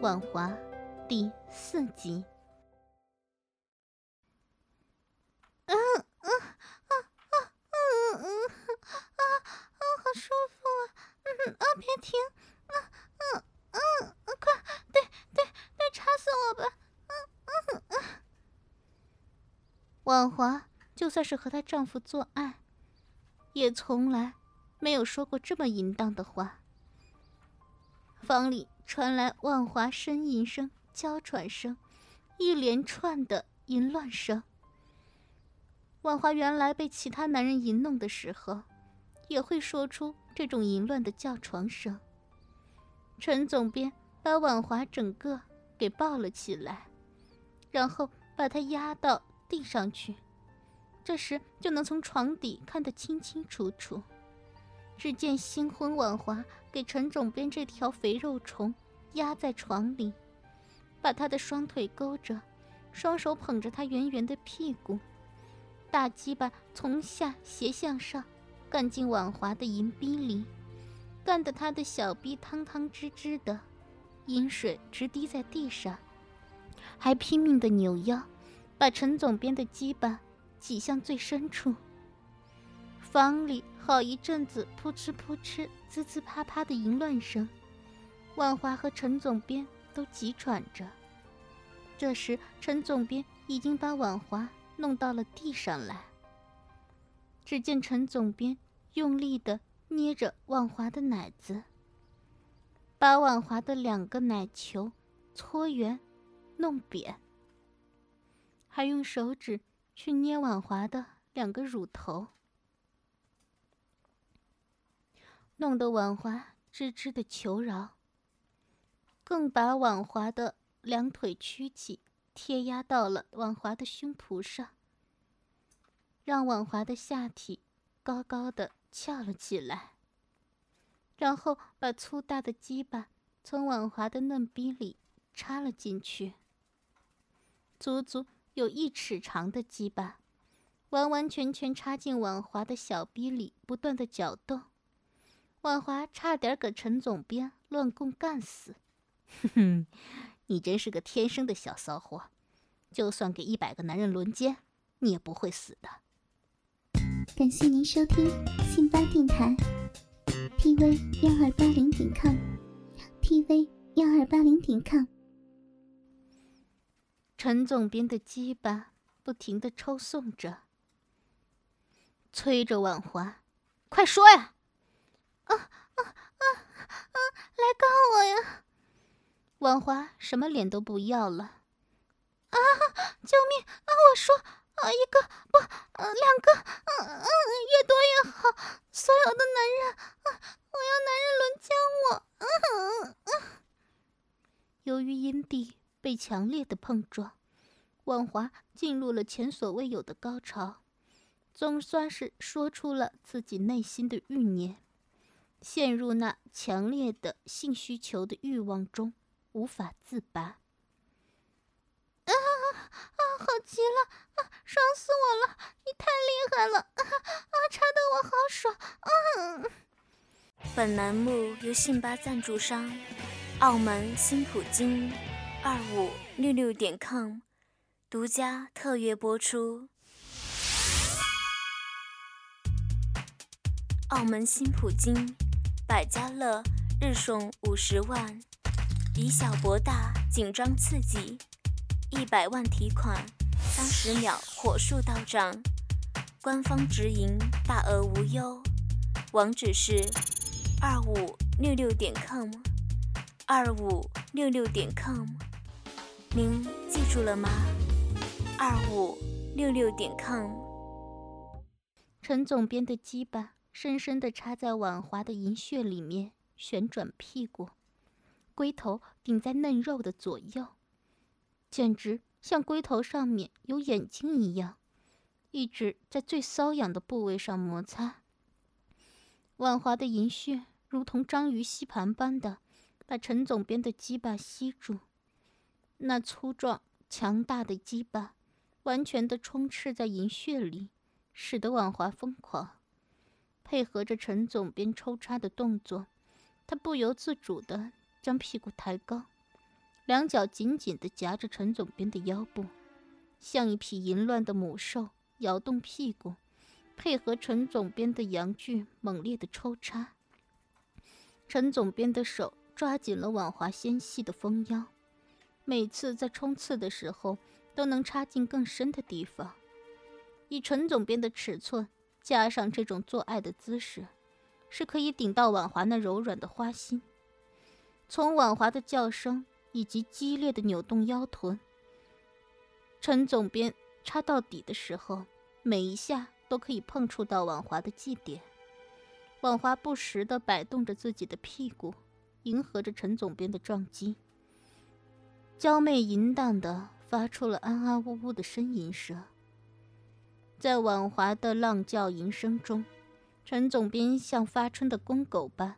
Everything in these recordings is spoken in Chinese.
婉华第四集。嗯嗯啊啊嗯嗯啊啊，好舒服啊！嗯啊，别停！啊嗯嗯，快，对对对，插死我吧！嗯嗯嗯。婉华就算是和她丈夫做爱，也从来没有说过这么淫荡的话。房里传来万华呻吟声、娇喘声，一连串的淫乱声。万华原来被其他男人淫弄的时候，也会说出这种淫乱的叫床声。陈总编把婉华整个给抱了起来，然后把她压到地上去，这时就能从床底看得清清楚楚。只见新婚婉华给陈总编这条肥肉虫压在床里，把他的双腿勾着，双手捧着他圆圆的屁股。大鸡巴从下斜向上，干进婉华的银逼里，干得他的小逼汤汤汁汁的，阴水直滴在地上，还拼命的扭腰，把陈总编的鸡巴挤向最深处。房里好一阵子扑哧扑哧、滋滋啪啪的淫乱声，万华和陈总编都急喘着。这时，陈总编已经把婉华。弄到了地上来。只见陈总编用力的捏着婉华的奶子，把婉华的两个奶球搓圆、弄扁，还用手指去捏婉华的两个乳头，弄得婉华吱吱的求饶。更把婉华的两腿曲起。贴压到了婉华的胸脯上，让婉华的下体高高的翘了起来。然后把粗大的鸡巴从婉华的嫩逼里插了进去，足足有一尺长的鸡巴，完完全全插进婉华的小逼里，不断的搅动。婉华差点给陈总编乱棍干死。哼哼。你真是个天生的小骚货，就算给一百个男人轮奸，你也不会死的。感谢您收听信巴电台，tv 幺二八零点 com，tv 幺二八零点 com。陈总编的鸡巴不停的抽送着，催着婉华，快说呀！啊啊啊啊！来告我呀！婉华什么脸都不要了，啊！救命！啊！我说，啊，一个不，呃，两个，嗯嗯，越多越好。所有的男人，啊，我要男人轮奸我。嗯嗯。由于阴蒂被强烈的碰撞，婉华进入了前所未有的高潮，总算是说出了自己内心的欲念，陷入那强烈的性需求的欲望中。无法自拔，啊啊！好极了，啊，爽死我了！你太厉害了，啊啊！插的我好爽，啊。本栏目由信巴赞助商澳门新普京二五六六点 com 独家特约播出。澳门新普京百家乐日送五十万。以小博大，紧张刺激，一百万提款，三十秒火速到账，官方直营，大额无忧，网址是二五六六点 com，二五六六点 com，您记住了吗？二五六六点 com。陈总编的鸡巴深深地插在婉华的银穴里面，旋转屁股。龟头顶在嫩肉的左右，简直像龟头上面有眼睛一样，一直在最瘙痒的部位上摩擦。婉华的银穴如同章鱼吸盘般的把陈总编的鸡巴吸住，那粗壮强大的鸡巴完全的充斥在银穴里，使得婉华疯狂。配合着陈总编抽插的动作，他不由自主的将屁股抬高，两脚紧紧地夹着陈总编的腰部，像一匹淫乱的母兽摇动屁股，配合陈总编的阳具猛烈的抽插。陈总编的手抓紧了婉华纤细的丰腰，每次在冲刺的时候都能插进更深的地方。以陈总编的尺寸。加上这种做爱的姿势，是可以顶到婉华那柔软的花心。从婉华的叫声以及激烈的扭动腰臀，陈总编插到底的时候，每一下都可以碰触到婉华的祭点。婉华不时地摆动着自己的屁股，迎合着陈总编的撞击，娇媚淫荡地发出了安安呜呜的呻吟声。在婉华的浪叫吟声中，陈总编像发春的公狗般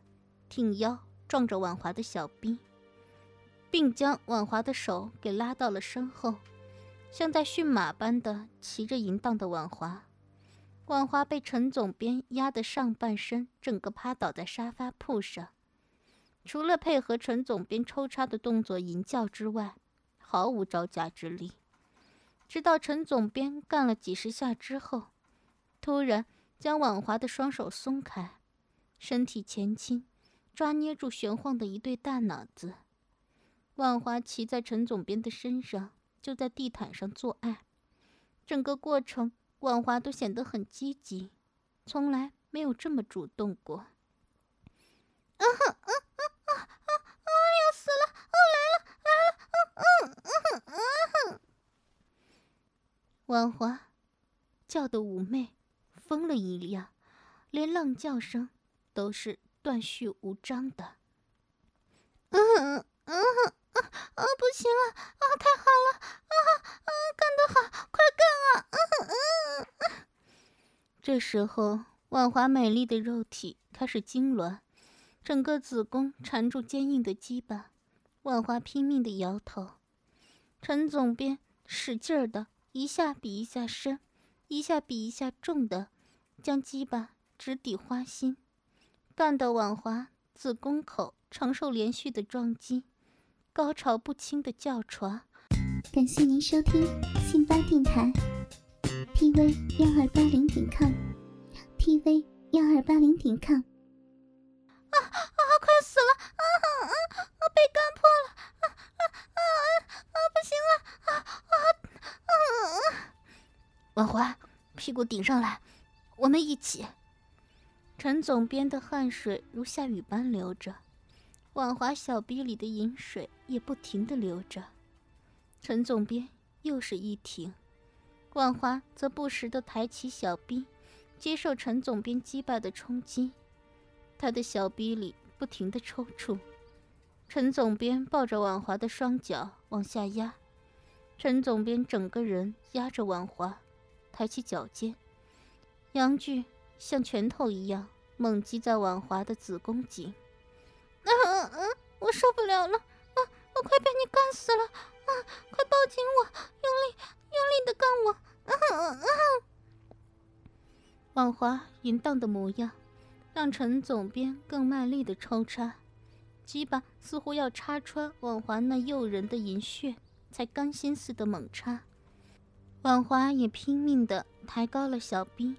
挺腰撞着婉华的小臂，并将婉华的手给拉到了身后，像在驯马般的骑着淫荡的婉华。婉华被陈总编压得上半身整个趴倒在沙发铺上，除了配合陈总编抽插的动作淫叫之外，毫无招架之力。直到陈总编干了几十下之后，突然将婉华的双手松开，身体前倾，抓捏住玄晃的一对大脑子。婉华骑在陈总编的身上，就在地毯上做爱。整个过程，婉华都显得很积极，从来没有这么主动过。啊哈啊啊啊啊！要死了！哦，来了来了！嗯嗯嗯嗯。婉华叫的妩媚，疯了一样，连浪叫声都是断续无章的。嗯嗯嗯啊！不行了啊！太好了啊啊！干得好，快干啊！嗯嗯嗯。这时候，婉华美丽的肉体开始痉挛，整个子宫缠住坚硬的鸡巴。婉华拼命的摇头，陈总编使劲儿的。一下比一下深，一下比一下重的，将鸡巴直抵花心，干到婉华子宫口承受连续的撞击，高潮不清的叫床。感谢您收听信巴电台，tv 幺二八零点 com，tv 幺二八零点 com。啊啊！快死了！啊啊啊！被干破了！啊啊啊啊！不行了！啊啊啊！婉华，屁股顶上来，我们一起。陈总编的汗水如下雨般流着，婉华小臂里的饮水也不停的流着。陈总编又是一停，婉华则不时的抬起小臂，接受陈总编击败的冲击。他的小臂里不停的抽搐。陈总编抱着婉华的双脚往下压，陈总编整个人压着婉华。抬起脚尖，阳具像拳头一样猛击在婉华的子宫颈。嗯嗯嗯，我受不了了！啊，我快被你干死了！啊，快抱紧我，用力用力的干我！嗯嗯嗯。婉华淫荡的模样，让陈总编更卖力的抽插，鸡巴似乎要插穿婉华那诱人的银穴，才甘心似的猛插。婉华也拼命地抬高了小臂，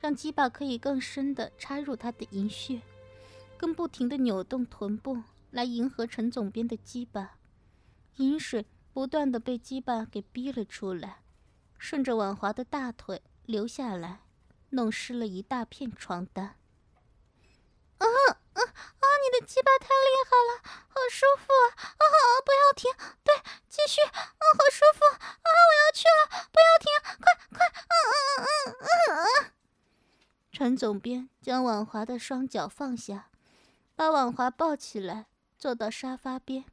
让鸡巴可以更深地插入他的银穴，更不停地扭动臀部来迎合陈总编的鸡巴。饮水不断地被鸡巴给逼了出来，顺着婉华的大腿流下来，弄湿了一大片床单。啊啊啊！你的鸡巴太厉害了，好舒服啊！啊，不要停，对，继续，啊，好舒服啊！我要去了，不要停，快快，嗯嗯。陈总编将婉华的双脚放下，把婉华抱起来，坐到沙发边，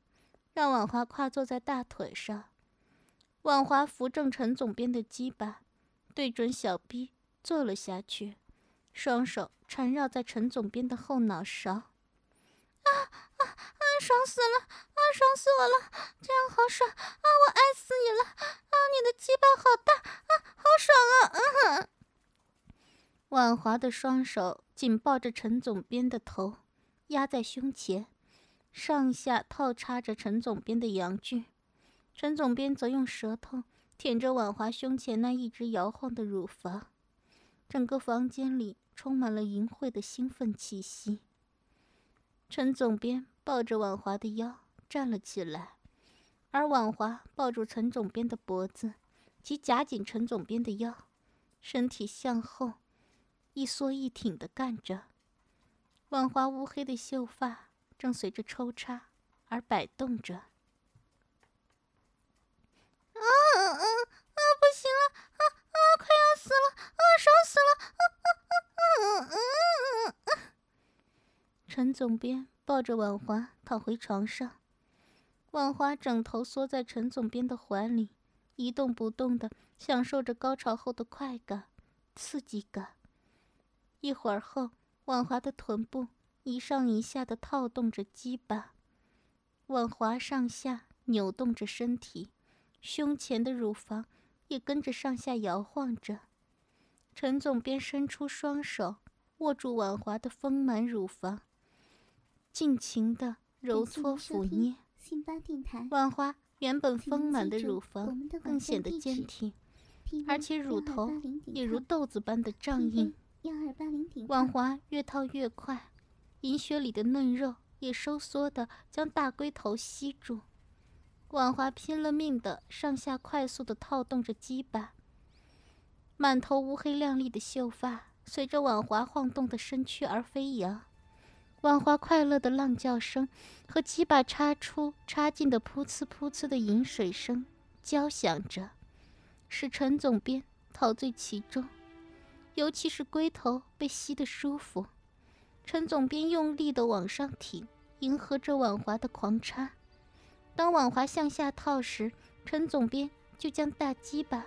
让婉华跨坐在大腿上。婉华扶正陈总编的鸡巴，对准小臂坐了下去，双手缠绕在陈总编的后脑勺。啊啊啊！爽死了！啊，爽死我了！这样好爽！啊，我爱死你了！啊，你的鸡巴好大！啊，好爽啊！嗯哼。婉华的双手紧抱着陈总编的头，压在胸前，上下套插着陈总编的阳具。陈总编则用舌头舔着婉华胸前那一直摇晃的乳房，整个房间里充满了淫秽的兴奋气息。陈总编抱着婉华的腰站了起来，而婉华抱住陈总编的脖子，及夹紧陈总编的腰，身体向后一缩一挺的干着。婉华乌黑的秀发正随着抽插而摆动着。啊啊啊！不行了啊啊！快要死了啊！爽死了啊啊啊！啊啊啊陈总编抱着婉华躺回床上，婉华枕头缩在陈总编的怀里，一动不动的享受着高潮后的快感、刺激感。一会儿后，婉华的臀部一上一下的套动着鸡巴，婉华上下扭动着身体。胸前的乳房也跟着上下摇晃着，陈总便伸出双手握住婉华的丰满乳房，尽情的揉搓抚捏。婉华原本丰满的乳房更显得坚挺，而且乳头也如豆子般的胀硬。婉华越套越快，银雪里的嫩肉也收缩的将大龟头吸住。婉华拼了命的上下快速的套动着鸡巴，满头乌黑亮丽的秀发随着婉华晃动的身躯而飞扬，婉华快乐的浪叫声和鸡巴插出插进的噗呲噗呲的饮水声交响着，使陈总编陶醉其中，尤其是龟头被吸得舒服，陈总编用力的往上挺，迎合着婉华的狂插。当婉华向下套时，陈总编就将大鸡巴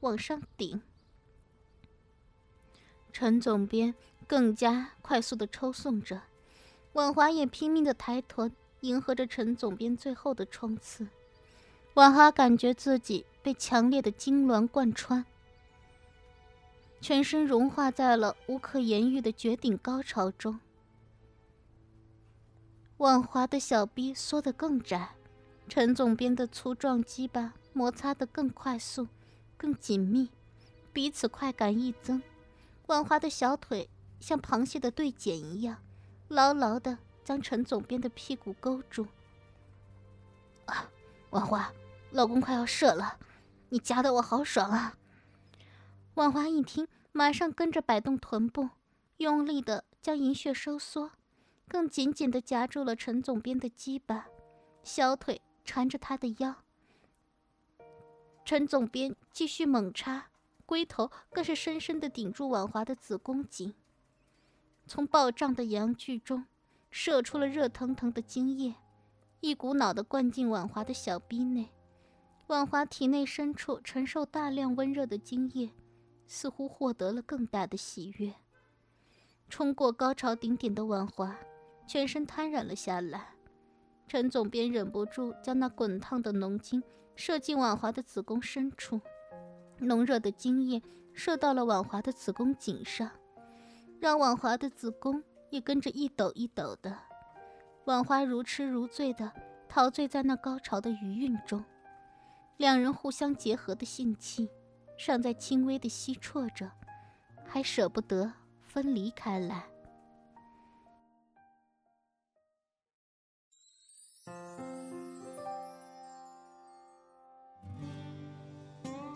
往上顶。陈总编更加快速的抽送着，婉华也拼命的抬臀，迎合着陈总编最后的冲刺。婉华感觉自己被强烈的痉挛贯穿，全身融化在了无可言喻的绝顶高潮中。婉华的小臂缩得更窄。陈总编的粗壮鸡巴摩擦得更快速、更紧密，彼此快感一增。婉华的小腿像螃蟹的对剪一样，牢牢地将陈总编的屁股勾住。啊，婉华，老公快要射了，你夹得我好爽啊！婉华一听，马上跟着摆动臀部，用力地将银穴收缩，更紧紧地夹住了陈总编的鸡巴，小腿。缠着他的腰，陈总编继续猛插，龟头更是深深的顶住婉华的子宫颈，从暴胀的阳具中射出了热腾腾的精液，一股脑的灌进婉华的小逼内。婉华体内深处承受大量温热的精液，似乎获得了更大的喜悦。冲过高潮顶点的婉华，全身瘫软了下来。陈总编忍不住将那滚烫的浓精射进婉华的子宫深处，浓热的精液射到了婉华的子宫颈上，让婉华的子宫也跟着一抖一抖的。婉华如痴如醉的陶醉在那高潮的余韵中，两人互相结合的性气尚在轻微的吸啜着，还舍不得分离开来。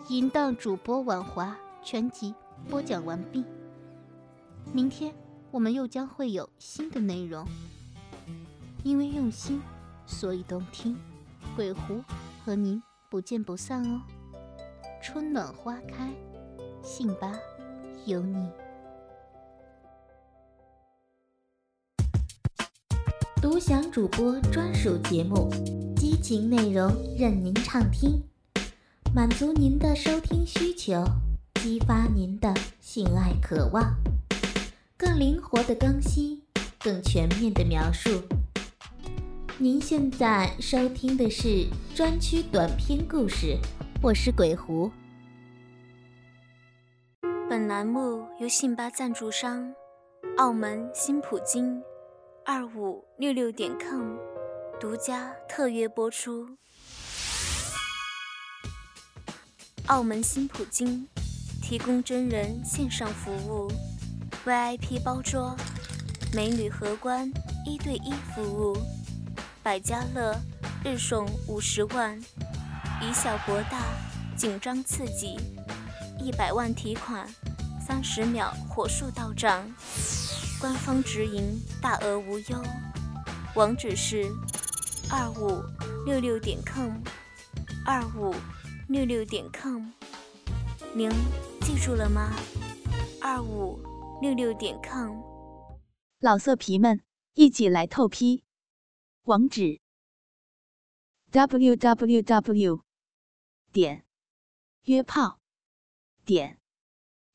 淫荡主播婉华全集播讲完毕。明天我们又将会有新的内容。因为用心，所以动听。鬼狐和您不见不散哦。春暖花开，信吧，有你。独享主播专属节目，激情内容任您畅听，满足您的收听需求，激发您的性爱渴望，更灵活的更新，更全面的描述。您现在收听的是专区短篇故事，我是鬼狐。栏目由信吧赞助商澳门新普京。二五六六点 com 独家特约播出。澳门新普京提供真人线上服务，VIP 包桌，美女荷官一对一服务，百家乐日送五十万，以小博大，紧张刺激，一百万提款，三十秒火速到账。官方直营，大额无忧，网址是二五六六点 com，二五六六点 com，您记住了吗？二五六六点 com，老色皮们一起来透批，网址 www 点约炮点